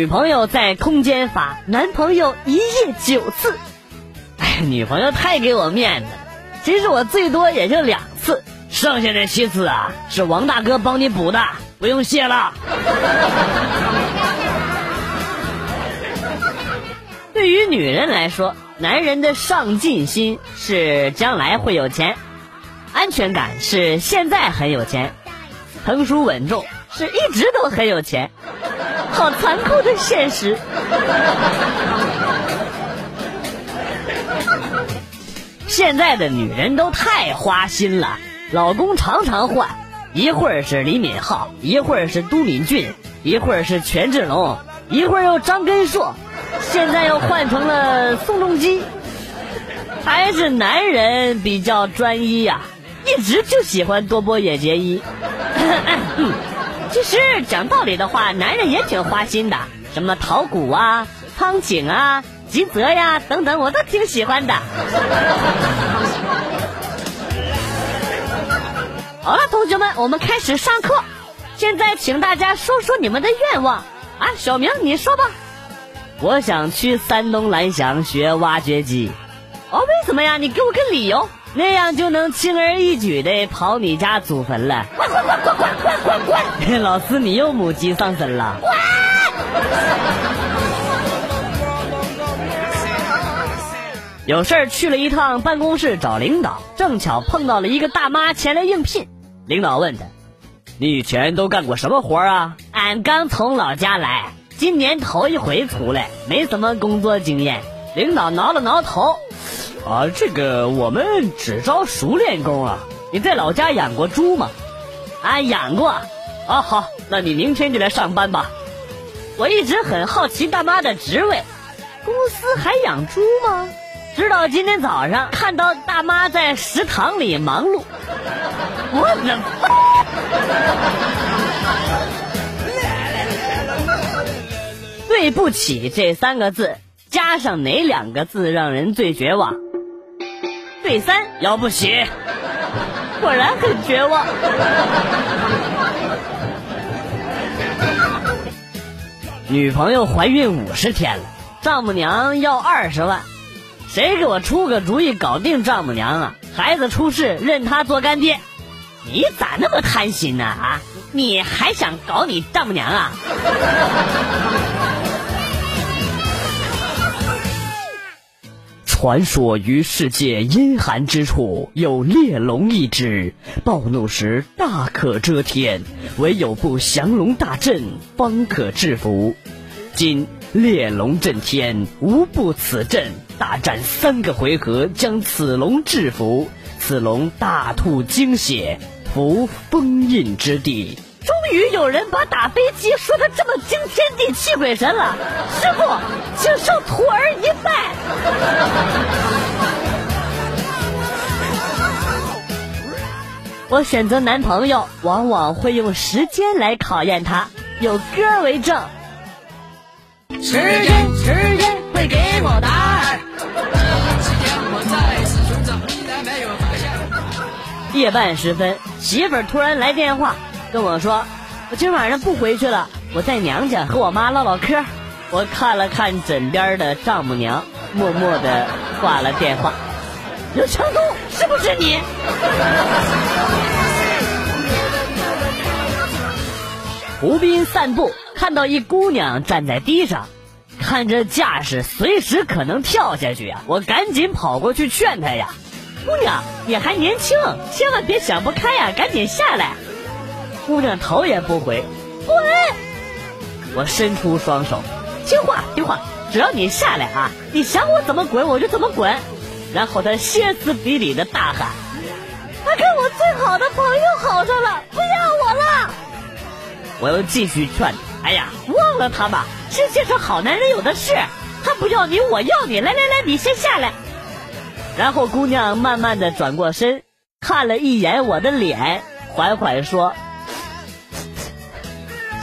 女朋友在空间发，男朋友一夜九次。哎，女朋友太给我面子，其实我最多也就两次，剩下的七次啊是王大哥帮你补的，不用谢了。对于女人来说，男人的上进心是将来会有钱，安全感是现在很有钱，成熟稳重是一直都很有钱。好残酷的现实。现在的女人都太花心了，老公常常换，一会儿是李敏镐，一会儿是都敏俊，一会儿是权志龙，一会儿又张根硕，现在又换成了宋仲基。还是男人比较专一呀，一直就喜欢多波野结衣。其实讲道理的话，男人也挺花心的，什么陶谷啊、苍井啊、吉泽呀等等，我都挺喜欢的。好了，同学们，我们开始上课。现在请大家说说你们的愿望啊，小明你说吧。我想去山东蓝翔学挖掘机。哦，为什么呀？你给我个理由。那样就能轻而易举的刨你家祖坟了。滚滚滚滚滚滚滚滚！老师，你又母鸡上身了。有事儿去了一趟办公室找领导，正巧碰到了一个大妈前来应聘。领导问他：“你以前都干过什么活啊？”俺刚从老家来，今年头一回出来，没什么工作经验。领导挠了挠头。啊，这个我们只招熟练工啊！你在老家养过猪吗？啊，养过。哦，好，那你明天就来上班吧。我一直很好奇大妈的职位，公司还养猪吗？直到今天早上看到大妈在食堂里忙碌，我的对不起这三个字，加上哪两个字让人最绝望？对三要不起，果然很绝望。女朋友怀孕五十天了，丈母娘要二十万，谁给我出个主意搞定丈母娘啊？孩子出事认他做干爹，你咋那么贪心呢？啊，你还想搞你丈母娘啊？传说于世界阴寒之处有烈龙一只，暴怒时大可遮天，唯有不降龙大阵方可制服。今烈龙震天，无不此阵，大战三个回合将此龙制服，此龙大吐精血，伏封印之地。终于有人把打飞机说的这么惊天地泣鬼神了，师傅，请受徒儿一拜。我选择男朋友，往往会用时间来考验他，有歌为证。时间，时间会给我答案。夜半时分，媳妇儿突然来电话。跟我说，我今晚上不回去了，我在娘家和我妈唠唠嗑。我看了看枕边的丈母娘，默默的挂了电话。刘强东，是不是你？湖滨散步，看到一姑娘站在地上，看这架势，随时可能跳下去呀！我赶紧跑过去劝她呀：“姑娘，你还年轻，千万别想不开呀，赶紧下来。”姑娘头也不回，滚！我伸出双手，听话听话，只要你下来啊，你想我怎么滚我就怎么滚。然后她歇斯底里的大喊：“他跟我最好的朋友好上了，不要我了！”我又继续劝：“哎呀，忘了他吧，世界上好男人有的是，他不要你，我要你，来来来，你先下来。”然后姑娘慢慢的转过身，看了一眼我的脸，缓缓说。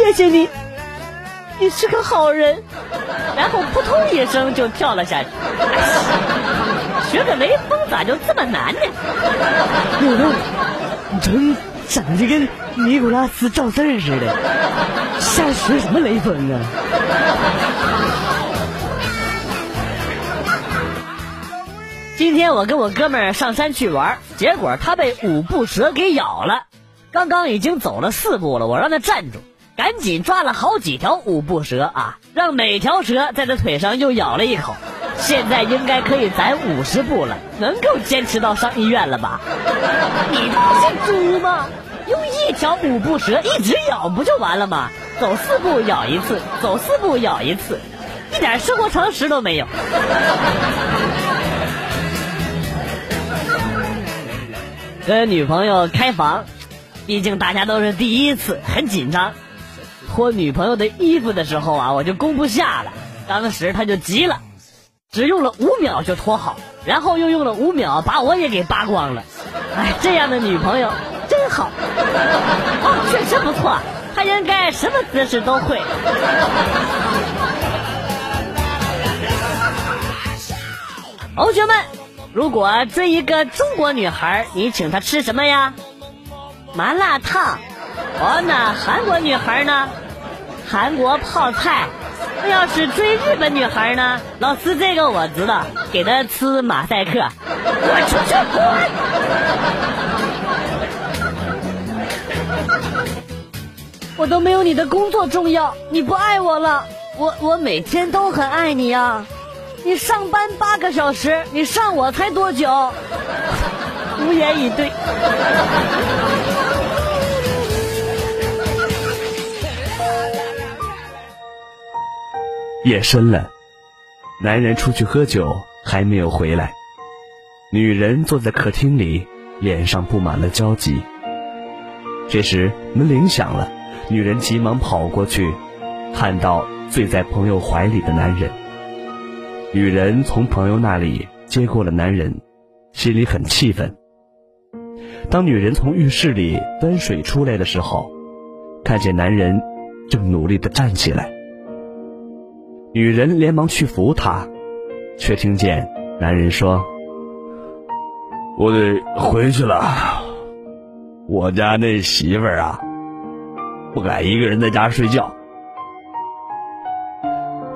谢谢你，你是个好人。然后扑通一声就跳了下去。学个雷锋咋就这么难呢？六六，你真长得跟尼古拉斯赵四似的，瞎学什么雷锋啊？今天我跟我哥们儿上山去玩，结果他被五步蛇给咬了。刚刚已经走了四步了，我让他站住，赶紧抓了好几条五步蛇啊，让每条蛇在他腿上又咬了一口。现在应该可以攒五十步了，能够坚持到上医院了吧？你不是猪吗？用一条五步蛇一直咬不就完了吗？走四步咬一次，走四步咬一次，一点生活常识都没有。跟女朋友开房，毕竟大家都是第一次，很紧张。脱女朋友的衣服的时候啊，我就攻不下了，当时他就急了。只用了五秒就脱好，然后又用了五秒把我也给扒光了。哎，这样的女朋友真好，哦，确实不错，她应该什么姿势都会。同学们，如果追一个中国女孩，你请她吃什么呀？麻辣烫。哦，那韩国女孩呢？韩国泡菜。那要是追日本女孩呢？老师，这个我知道，给她吃马赛克。我出去滚！我都没有你的工作重要，你不爱我了。我我每天都很爱你呀。你上班八个小时，你上我才多久？无言以对。夜深了，男人出去喝酒还没有回来，女人坐在客厅里，脸上布满了焦急。这时门铃响了，女人急忙跑过去，看到醉在朋友怀里的男人。女人从朋友那里接过了男人，心里很气愤。当女人从浴室里端水出来的时候，看见男人正努力地站起来。女人连忙去扶他，却听见男人说：“我得回去了，我家那媳妇儿啊，不敢一个人在家睡觉。”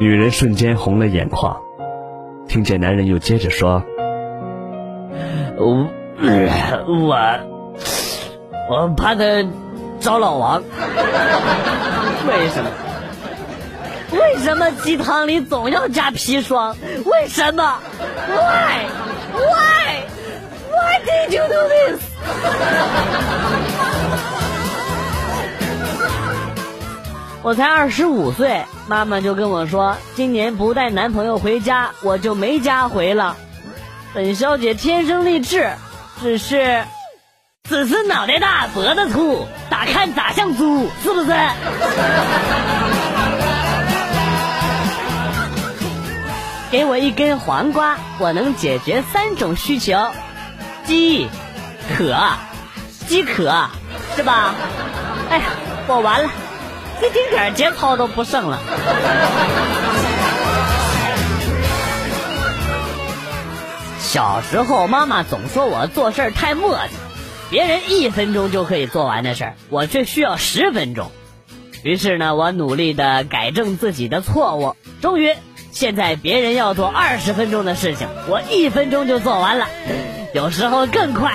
女人瞬间红了眼眶，听见男人又接着说：“我我我怕他找老王，为什么？”为什么鸡汤里总要加砒霜？为什么？Why? Why? Why did you do this? 我才二十五岁，妈妈就跟我说，今年不带男朋友回家，我就没家回了。本小姐天生丽质，只是只是脑袋大脖子粗，咋看咋像猪，是不是？给我一根黄瓜，我能解决三种需求：饥、渴、饥渴，是吧？哎呀，我完了，一丁点节操都不剩了。小时候，妈妈总说我做事太磨叽，别人一分钟就可以做完的事儿，我却需要十分钟。于是呢，我努力的改正自己的错误，终于。现在别人要做二十分钟的事情，我一分钟就做完了，有时候更快。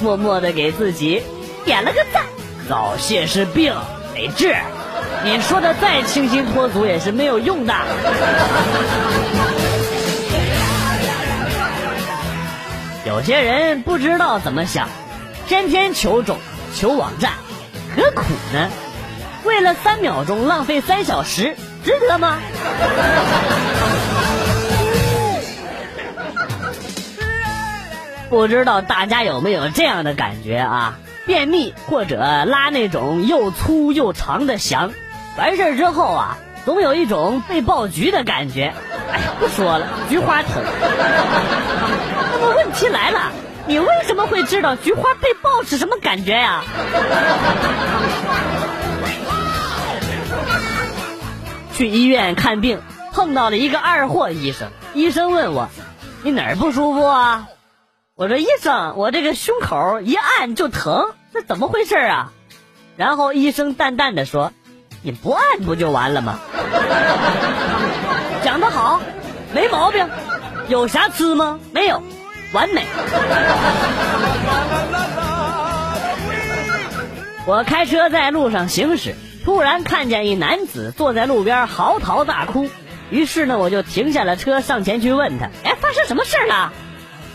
默默的给自己点了个赞。早泄是病，得治。你说的再清新脱俗也是没有用的。有些人不知道怎么想，天天求种、求网站，何苦呢？为了三秒钟浪费三小时，值得吗？不知道大家有没有这样的感觉啊？便秘或者拉那种又粗又长的翔，完事儿之后啊，总有一种被爆菊的感觉。哎呀，不说了，菊花疼。那么问题来了，你为什么会知道菊花被爆是什么感觉呀？去医院看病，碰到了一个二货医生。医生问我：“你哪儿不舒服啊？”我说医生，我这个胸口一按就疼，这怎么回事啊？然后医生淡淡的说：“你不按不就完了吗？” 讲得好，没毛病。有瑕疵吗？没有，完美。我开车在路上行驶，突然看见一男子坐在路边嚎啕大哭，于是呢，我就停下了车，上前去问他：“哎，发生什么事了？”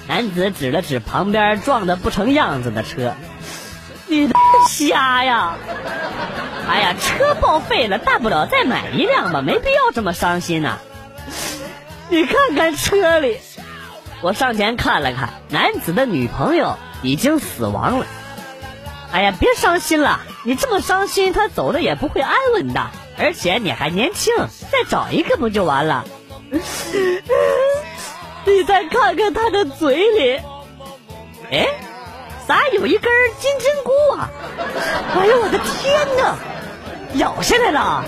男子指了指旁边撞得不成样子的车：“你瞎呀！哎呀，车报废了，大不了再买一辆吧，没必要这么伤心呐。你看看车里。”我上前看了看，男子的女朋友已经死亡了。哎呀，别伤心了，你这么伤心，他走的也不会安稳的。而且你还年轻，再找一个不就完了？你再看看他的嘴里，哎，咋有一根金针菇啊？哎呦我的天哪，咬下来了！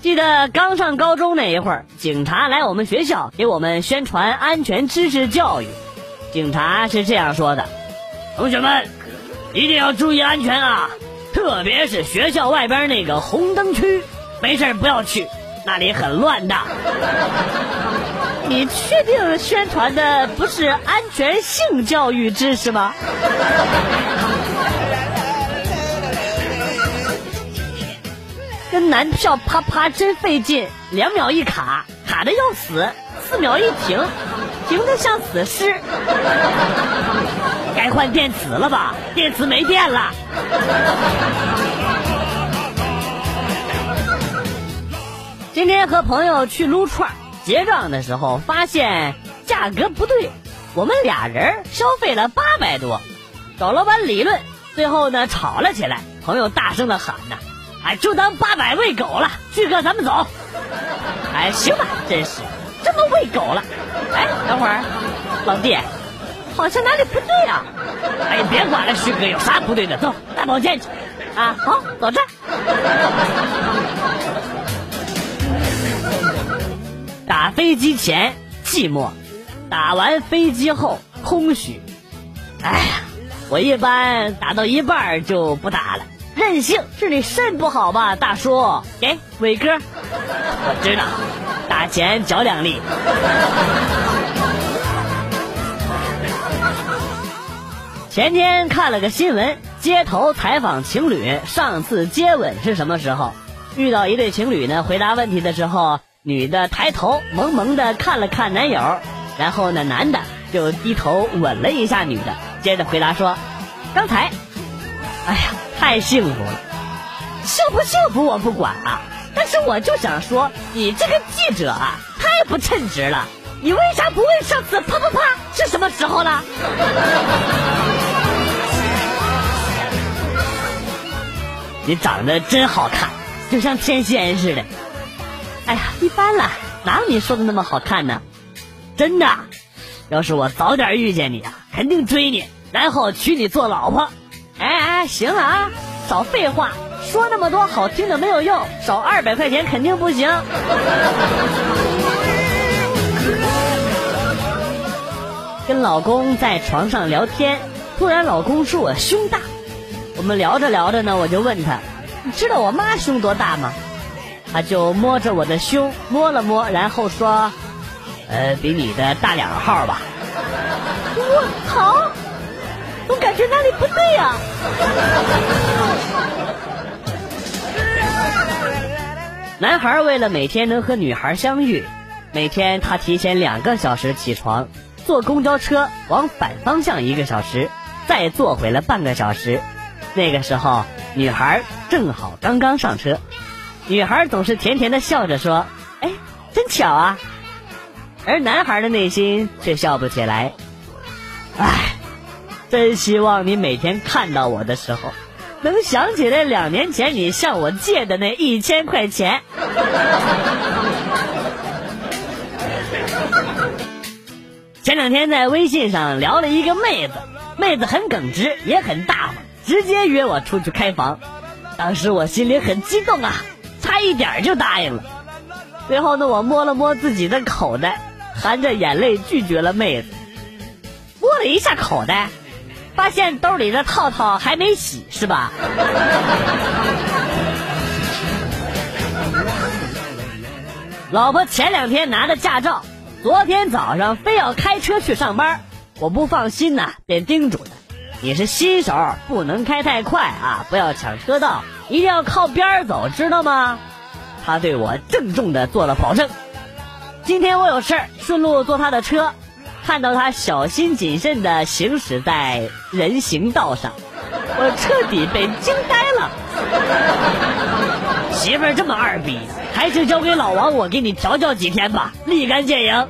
记得刚上高中那一会儿，警察来我们学校给我们宣传安全知识教育。警察是这样说的：“同学们，一定要注意安全啊！特别是学校外边那个红灯区，没事不要去，那里很乱的。”你确定宣传的不是安全性教育知识吗？跟男票啪啪真费劲，两秒一卡，卡的要死；四秒一停，停的像死尸。该换电池了吧？电池没电了。今天和朋友去撸串，结账的时候发现价格不对，我们俩人消费了八百多，找老板理论，最后呢吵了起来。朋友大声的喊呐。哎，就当八百喂狗了，旭哥，咱们走。哎，行吧，真是这么喂狗了。等会儿，老弟，好像哪里不对啊？哎呀，别管了，旭哥，有啥不对的？走，大保健去。啊，好，走着。打飞机前寂寞，打完飞机后空虚。哎呀，我一般打到一半就不打了。任性是你肾不好吧，大叔？给伟哥，我知道，打钱脚两粒。前天看了个新闻，街头采访情侣上次接吻是什么时候？遇到一对情侣呢，回答问题的时候，女的抬头萌萌的看了看男友，然后呢，男的就低头吻了一下女的，接着回答说：“刚才，哎呀。”太幸福了，幸不幸福我不管啊，但是我就想说，你这个记者啊，太不称职了。你为啥不问上次啪啪啪是什么时候呢？你长得真好看，就像天仙似的。哎呀，一般了，哪有你说的那么好看呢？真的，要是我早点遇见你啊，肯定追你，然后娶你做老婆。哎哎，行了啊，少废话，说那么多好听的没有用，少二百块钱肯定不行。跟老公在床上聊天，突然老公说我胸大，我们聊着聊着呢，我就问他，你知道我妈胸多大吗？他就摸着我的胸摸了摸，然后说，呃，比你的大两号吧。我靠！我感觉哪里不对呀？男孩为了每天能和女孩相遇，每天他提前两个小时起床，坐公交车往反方向一个小时，再坐回了半个小时。那个时候，女孩正好刚刚上车，女孩总是甜甜的笑着说：“哎，真巧啊。”而男孩的内心却笑不起来，唉。真希望你每天看到我的时候，能想起来两年前你向我借的那一千块钱。前两天在微信上聊了一个妹子，妹子很耿直，也很大方，直接约我出去开房。当时我心里很激动啊，差一点就答应了。最后呢，我摸了摸自己的口袋，含着眼泪拒绝了妹子。摸了一下口袋，发现兜里的套套还没洗，是吧？老婆前两天拿的驾照，昨天早上非要开车去上班，我不放心呐，便叮嘱她：“你是新手，不能开太快啊，不要抢车道，一定要靠边走，知道吗？”他对我郑重的做了保证。今天我有事儿，顺路坐他的车，看到他小心谨慎的行驶在人行道上，我彻底被惊呆了。媳妇儿这么二逼，还是交给老王，我给你调教几天吧，立竿见影。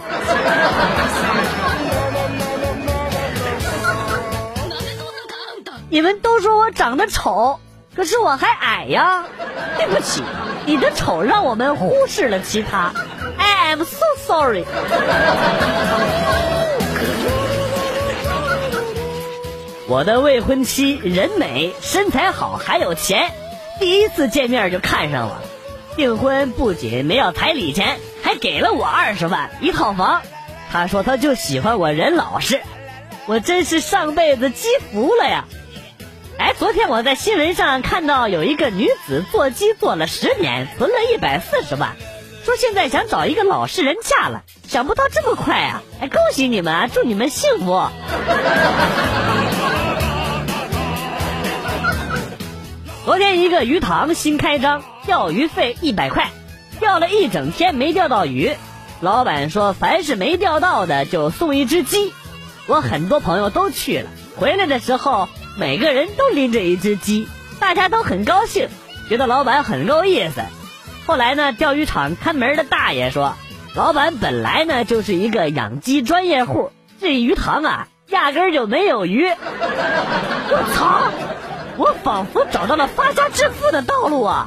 你们都说我长得丑，可是我还矮呀。对不起，你的丑让我们忽视了其他。I am so sorry。我的未婚妻人美，身材好，还有钱，第一次见面就看上了。订婚不仅没要彩礼钱，还给了我二十万一套房。他说他就喜欢我人老实，我真是上辈子积福了呀。哎，昨天我在新闻上看到有一个女子做鸡做了十年，存了一百四十万。说现在想找一个老实人嫁了，想不到这么快啊！哎，恭喜你们啊，祝你们幸福。昨天一个鱼塘新开张，钓鱼费一百块，钓了一整天没钓到鱼，老板说凡是没钓到的就送一只鸡。我很多朋友都去了，回来的时候每个人都拎着一只鸡，大家都很高兴，觉得老板很够意思。后来呢？钓鱼场看门的大爷说，老板本来呢就是一个养鸡专业户，这鱼塘啊压根就没有鱼。我操！我仿佛找到了发家致富的道路啊！